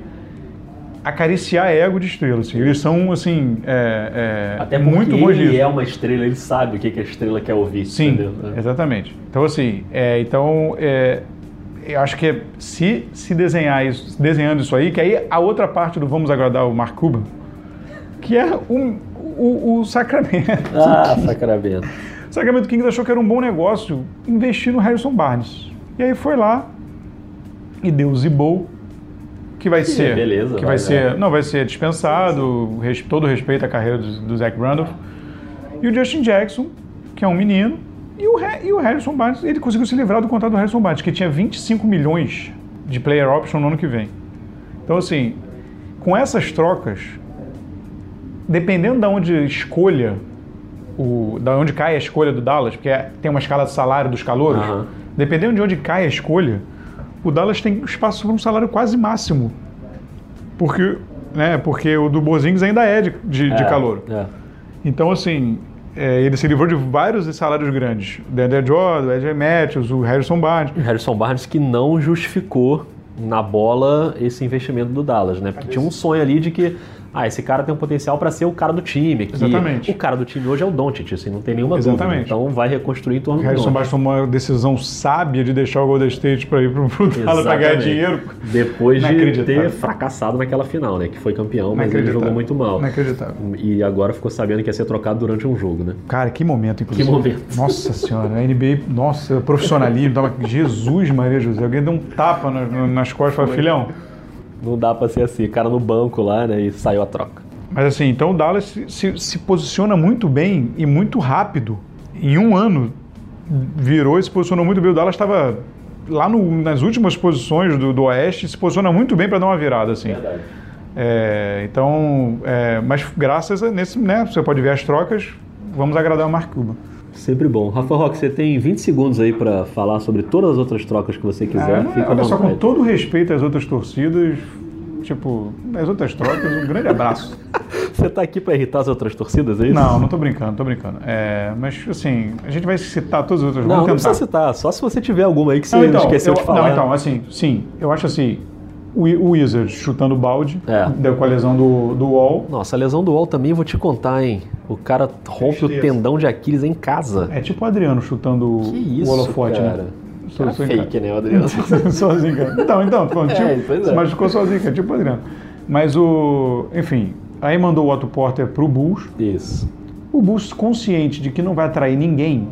acariciar ego de estrela. Assim. Eles são, assim, é, é, Até muito bons ele é uma estrela, ele sabe o que que a estrela quer ouvir. Sim, entendeu? exatamente. Então, assim, é, então, é, eu acho que é, se, se desenhar isso, desenhando isso aí, que aí a outra parte do Vamos Agradar o Mark Cuban, que é o, o, o Sacramento. Ah, sacramento. Sacramento Kings achou que era um bom negócio investir no Harrison Barnes. E aí foi lá e deu o Zibou que vai ser, beleza, que vai, vai, ser, não vai ser dispensado, res- todo respeito à carreira do, do Zach Randolph. E o Justin Jackson, que é um menino, e o, e o Harrison Barnes, ele conseguiu se livrar do contrato do Harrison Barnes, que tinha 25 milhões de player option no ano que vem. Então, assim, com essas trocas, dependendo da onde escolha, o, da onde cai a escolha do Dallas, porque é- tem uma escala de salário dos calouros, dependendo de onde cai a escolha, o Dallas tem espaço para um salário quase máximo. Porque, né, porque o do Bozingis ainda é de, de, de É, calor. É. Então, assim, é, ele se livrou de vários salários grandes. O Deandre Jordan, o Ed Matthews, o Harrison Barnes. Harrison Barnes que não justificou na bola esse investimento do Dallas, né? Porque tinha um sonho ali de que ah, esse cara tem um potencial para ser o cara do time. Que Exatamente. O cara do time hoje é o Doncic, assim, não tem nenhuma dúvida. Exatamente. Então vai reconstruir em torno O do Harrison. Barnes tomou uma decisão sábia de deixar o Golden State para ir para o Dallas para ganhar dinheiro. Depois de ter fracassado naquela final, né? Que foi campeão, mas ele jogou muito mal. Inacreditável. E agora ficou sabendo que ia ser trocado durante um jogo, né? Cara, que momento, inclusive. Que momento. Nossa senhora, a NBA, nossa, profissionalismo. Jesus Maria José, alguém deu um tapa na- nas costas e falou, filhão. Não dá pra ser assim, cara no banco lá, né? E saiu a troca. Mas assim, então o Dallas se, se- se posiciona muito bem e muito rápido. Em um ano, virou e se posicionou muito bem. O Dallas estava lá no- nas últimas posições do, do Oeste, se posiciona muito bem para dar uma virada, assim. É, então, é, mas graças a nesse, né, você pode ver as trocas, vamos agradar o Mark Cuban. Sempre bom. Rafa Roque, você tem 20 segundos aí pra falar sobre todas as outras trocas que você quiser. Ah, Fica olha só, com todo respeito às outras torcidas, tipo, as outras trocas, um grande abraço. Você tá aqui pra irritar as outras torcidas, é isso? Não, não tô brincando, tô brincando. É, mas assim, a gente vai citar todas as outras. Não, não precisa citar. Só se você tiver alguma aí que você Não, então, esqueceu eu, de falar. Não, então, assim, sim, eu acho assim, o, o Wizards chutando balde, É. deu com a lesão do, do Wall. Nossa, a lesão do Wall também vou te contar, hein? O cara rompe o Tristeza. tendão de Aquiles em casa. É tipo o Adriano chutando Que isso, o holofote, cara. né? Cara fake, né, o Adriano? sozinho, cara. Então, então, falando, É, tipo, pois se é. machucou sozinho, cara, tipo o Adriano. Mas o. Enfim, aí mandou o Otto Porter pro Bulls. Isso. O Bulls, consciente de que não vai atrair ninguém,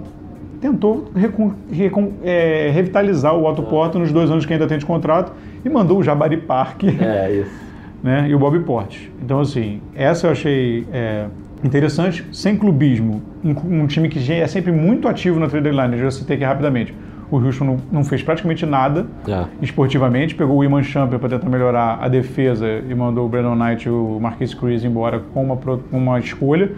tentou recon- recon- é, revitalizar o Otto Porter nos dois anos que ainda tem de contrato e mandou o Jabari Park É, né, e o Bob Porte. Então, assim, essa eu achei é, interessante, sem clubismo. Um, um time que é sempre muito ativo na trade deadline, eu já citei aqui rapidamente. O Houston não, não fez praticamente nada É. esportivamente, pegou o Iman Champion para tentar melhorar a defesa e mandou o Brandon Knight e o Marquis Cruz embora com uma, com uma escolha.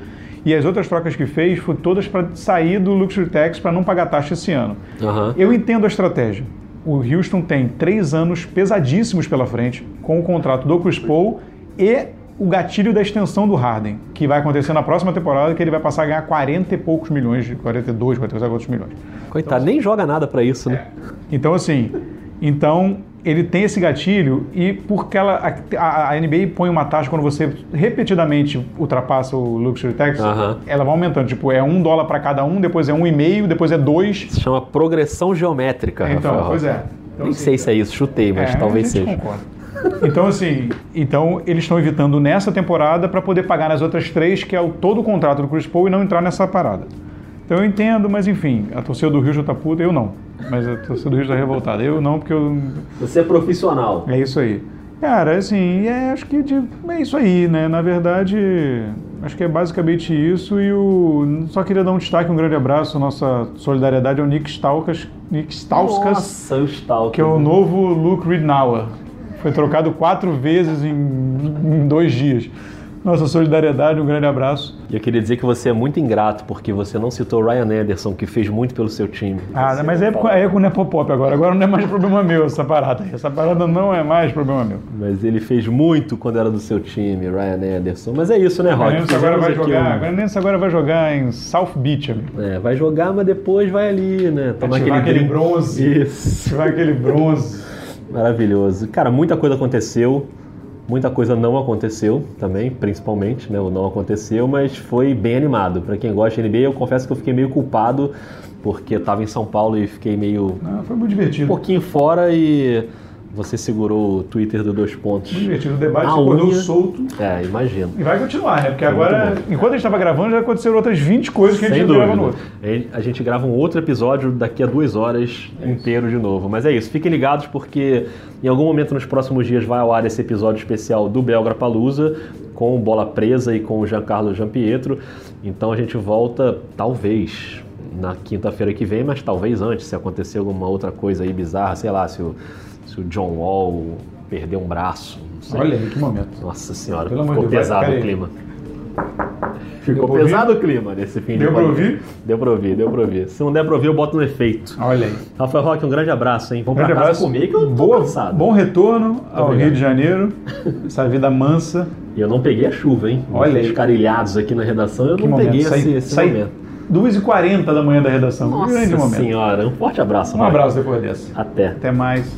E as outras trocas que fez foram todas para sair do Luxury Tax para não pagar taxa esse ano. Aham. Eu entendo a estratégia. O Houston tem três anos pesadíssimos pela frente, com o contrato do Chris Paul e o gatilho da extensão do Harden, que vai acontecer na próxima temporada, que ele vai passar a ganhar 40 e poucos milhões, 42, 42 outros milhões. Coitado, nem joga nada pra isso, né? Então, assim, então ele tem esse gatilho e porque ela, a, a NBA põe uma taxa quando você repetidamente ultrapassa o Luxury Tax, ela vai aumentando. Tipo, é um dólar para cada um, depois é um e meio, depois é dois. Se chama progressão geométrica. Então, Rafael. pois é. Então, Nem assim, sei se é isso, chutei, mas É, talvez seja. concorda. Então, assim, então eles estão evitando nessa temporada para poder pagar nas outras três, que é o todo o contrato do Chris Paul, e não entrar nessa parada. Então eu entendo, mas enfim, a torcida do Rio já tá puta, eu não. Mas a torcida do Rio está revoltada. Eu não, porque eu. Você é profissional. É isso aí. Cara, assim, é, acho que de- é isso aí, né? Na verdade, acho que é basicamente isso. E o. Só queria dar um destaque, um grande abraço, nossa solidariedade ao Nick Stauskas, Nick Stauskas Nossa, o Stalker. que é o novo Luke Ridnour. Foi trocado quatro vezes em, em dois dias. Nossa solidariedade, um grande abraço. E eu queria dizer que você é muito ingrato, porque você não citou o Ryan Anderson, que fez muito pelo seu time. Ah, Você mas é, fala. é com o Nepopop agora. Agora não é mais problema meu essa parada. Essa parada não é mais problema meu. Mas ele fez muito quando era do seu time, Ryan Anderson. Mas é isso, né? Nenense agora vai jogar. um- Nenense agora vai jogar em South Beach, amigo. É, vai jogar, mas depois vai ali, né? Tomar aquele drink. bronze. Isso. Vai aquele bronze. Maravilhoso. Cara, muita coisa aconteceu. Muita coisa não aconteceu também, principalmente, né? O não aconteceu, mas foi bem animado. Pra quem gosta de NBA, eu confesso que eu fiquei meio culpado, porque eu tava em São Paulo e fiquei meio Não, foi muito um divertido. pouquinho fora e Você segurou o Twitter do Dois Pontos. Muito divertido. O debate unha. solto. É, imagino. E vai continuar, né? Porque agora, bom. enquanto a gente estava gravando, já aconteceram outras 20 coisas que a gente Sem já grava no dúvida. outro. A gente- grava um outro episódio daqui a duas horas inteiro de novo. Mas é isso, fiquem ligados porque em algum momento nos próximos dias vai ao ar esse episódio especial do Belgra Palusa com Bola Presa e com o Giancarlo Giampietro. Então a gente volta, talvez, na quinta-feira que vem, mas talvez antes, se acontecer alguma outra coisa aí bizarra, sei lá, se o, se o John Wall perder um braço. Não sei. Olha aí, que momento. Nossa senhora, Pelo ficou Deus, pesado pera o clima. Deu Ficou pra pesado o clima nesse fim Deu de pra podcast. ouvir? Deu pra ouvir, deu pra ouvir. Se não der pra ouvir, eu boto no efeito. Olha aí. Rafael Roque, um grande abraço, hein? Vamos Grande pra casa abraço. comer que eu tô Boa, cansado. Bom retorno ao obrigado. Rio de Janeiro. Essa vida mansa. E eu não peguei a chuva, hein? Olha aí. Escarilhados aqui na redação, eu Que não momento. peguei esse, esse saí momento. 2h40 da manhã da redação. Nossa Grande momento. senhora, um forte abraço. Um abraço depois dessa. Até. Até mais.